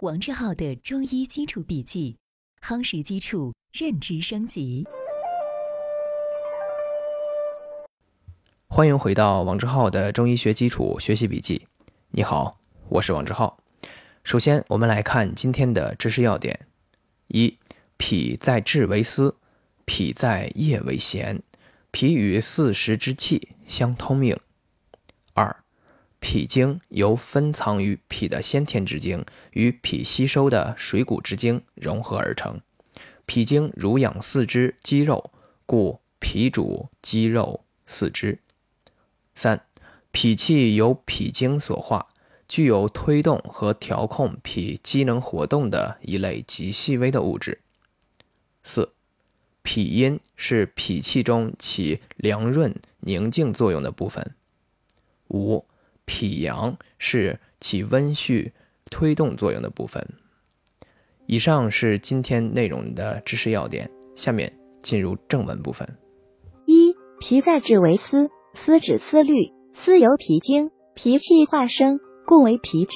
王志浩的中医基础笔记，夯实基础，认知升级。欢迎回到王志浩的中医学基础学习笔记。你好，我是王志浩。首先，我们来看今天的知识要点：一、脾在志为思，脾在液为涎，脾与四时之气相通应。二、脾经由分藏于脾的先天之精与脾吸收的水谷之精融合而成。脾经濡养四肢肌肉，故脾主肌肉四肢。三、脾气由脾经所化，具有推动和调控脾机能活动的一类极细微的物质。四、脾阴是脾气中起凉润宁静作用的部分。五。脾阳是起温煦、推动作用的部分。以上是今天内容的知识要点，下面进入正文部分。一、脾在志为思，思指思虑，思由脾经，脾气化生，故为脾志。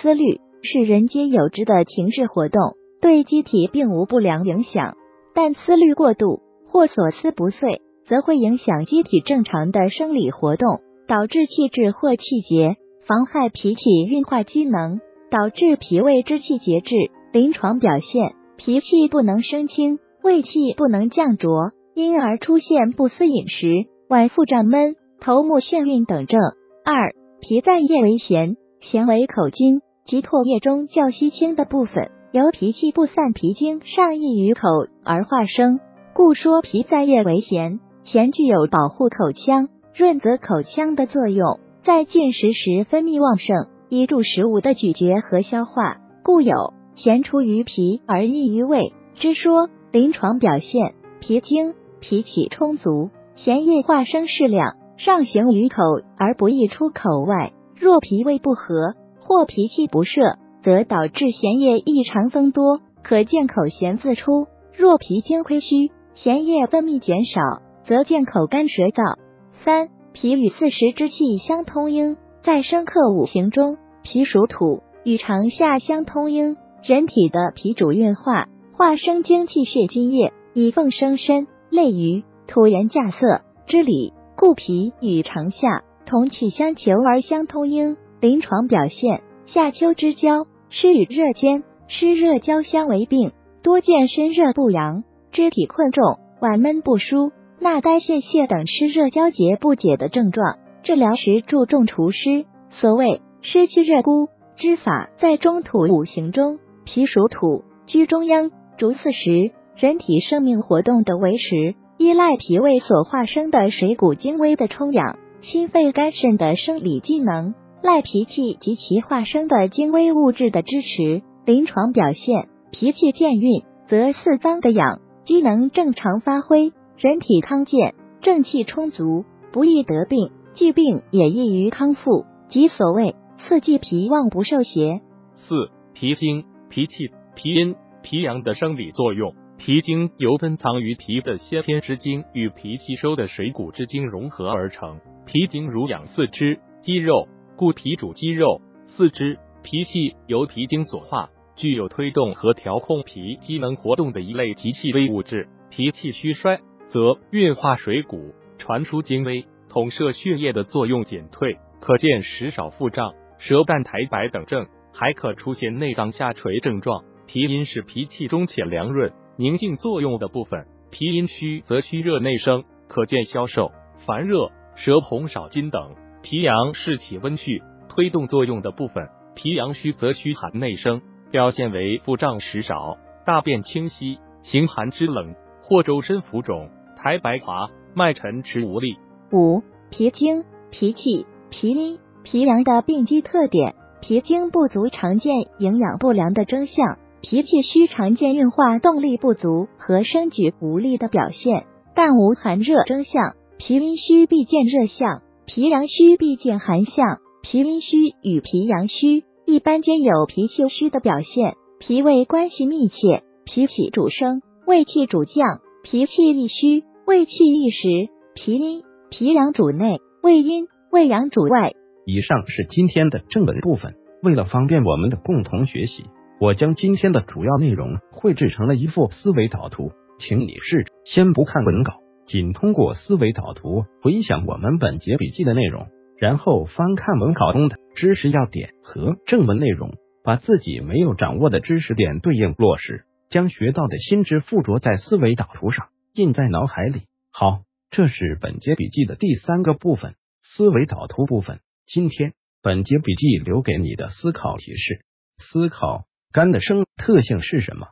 思虑是人皆有之的情志活动，对机体并无不良影响。但思虑过度或所思不遂，则会影响机体正常的生理活动。导致气滞或气结，妨害脾气运化机能，导致脾胃之气节滞。临床表现：脾气不能升清，胃气不能降浊，因而出现不思饮食、脘腹胀闷、头目眩晕等症。二、脾在液为咸，咸为口津即唾液中较稀清的部分，由脾气不散，脾经上溢于口而化生，故说脾在液为咸。咸具有保护口腔。润泽口腔的作用，在进食时分泌旺盛，以助食物的咀嚼和消化，故有咸出于脾而溢于胃之说。临床表现：脾经脾气充足，咸液化生适量，上行于口而不易出口外。若脾胃不和或脾气不摄，则导致咸液异常增多，可见口咸自出。若脾经亏虚，咸液分泌减少，则见口干舌燥。三、脾与四时之气相通应，在生克五行中，脾属土，与长夏相通应。人体的脾主运化，化生精气血津液，以奉生身，类于土元稼色之理，故脾与长夏同气相求而相通应。临床表现：夏秋之交，湿与热兼，湿热交相为病，多见身热不阳，肢体困重，脘闷不舒。纳呆泄泻等湿热交结不解的症状，治疗时注重除湿。所谓湿去热孤之法，在中土五行中，脾属土，居中央，主四时。人体生命活动的维持，依赖脾胃所化生的水谷精微的充养，心肺肝肾的生理机能，赖脾气及其化生的精微物质的支持。临床表现，脾气健运，则四脏的养机能正常发挥。人体康健，正气充足，不易得病，疾病也易于康复，即所谓四季脾旺不受邪。四、脾经、脾气、脾阴、脾阳的生理作用。脾经由分藏于脾的先天之精与脾吸收的水谷之精融合而成。脾经如养四肢肌肉，故脾主肌肉四肢。脾气由脾经所化，具有推动和调控脾机能活动的一类极细微物质。脾气虚衰。则运化水谷、传输精微、统摄血液的作用减退，可见食少腹胀、舌淡苔白等症，还可出现内脏下垂症状。脾阴是脾气中且凉润、宁静作用的部分，脾阴虚则虚热内生，可见消瘦、烦热、舌红少津等。脾阳是起温煦、推动作用的部分，脾阳虚则虚寒内生，表现为腹胀食少、大便清晰、形寒肢冷。或周身浮肿、苔白滑、脉沉迟无力。五、脾经、脾气、脾阴、脾阳的病机特点。脾经不足常见营养不良的征象，脾气虚常见运化动力不足和生举无力的表现，但无寒热征象。脾阴虚必见热象，脾阳虚必见寒象。脾阴虚与脾阳虚一般皆有脾气虚的表现，脾胃关系密切，脾气主升。胃气主降，脾气易虚，胃气一实。脾阴、脾阳主内，胃阴、胃阳主外。以上是今天的正文部分。为了方便我们的共同学习，我将今天的主要内容绘制成了一幅思维导图，请你试着先不看文稿，仅通过思维导图回想我们本节笔记的内容，然后翻看文稿中的知识要点和正文内容，把自己没有掌握的知识点对应落实，将学到的新知附着在思维导图上，印在脑海里。好，这是本节笔记的第三个部分——思维导图部分。今天本节笔记留给你的思考提示：思考肝的生特性是什么？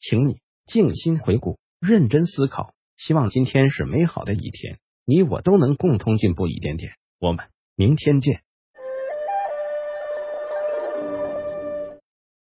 请你静心回顾，认真思考。希望今天是美好的一天，你我都能共同进步一点点。我们明天见。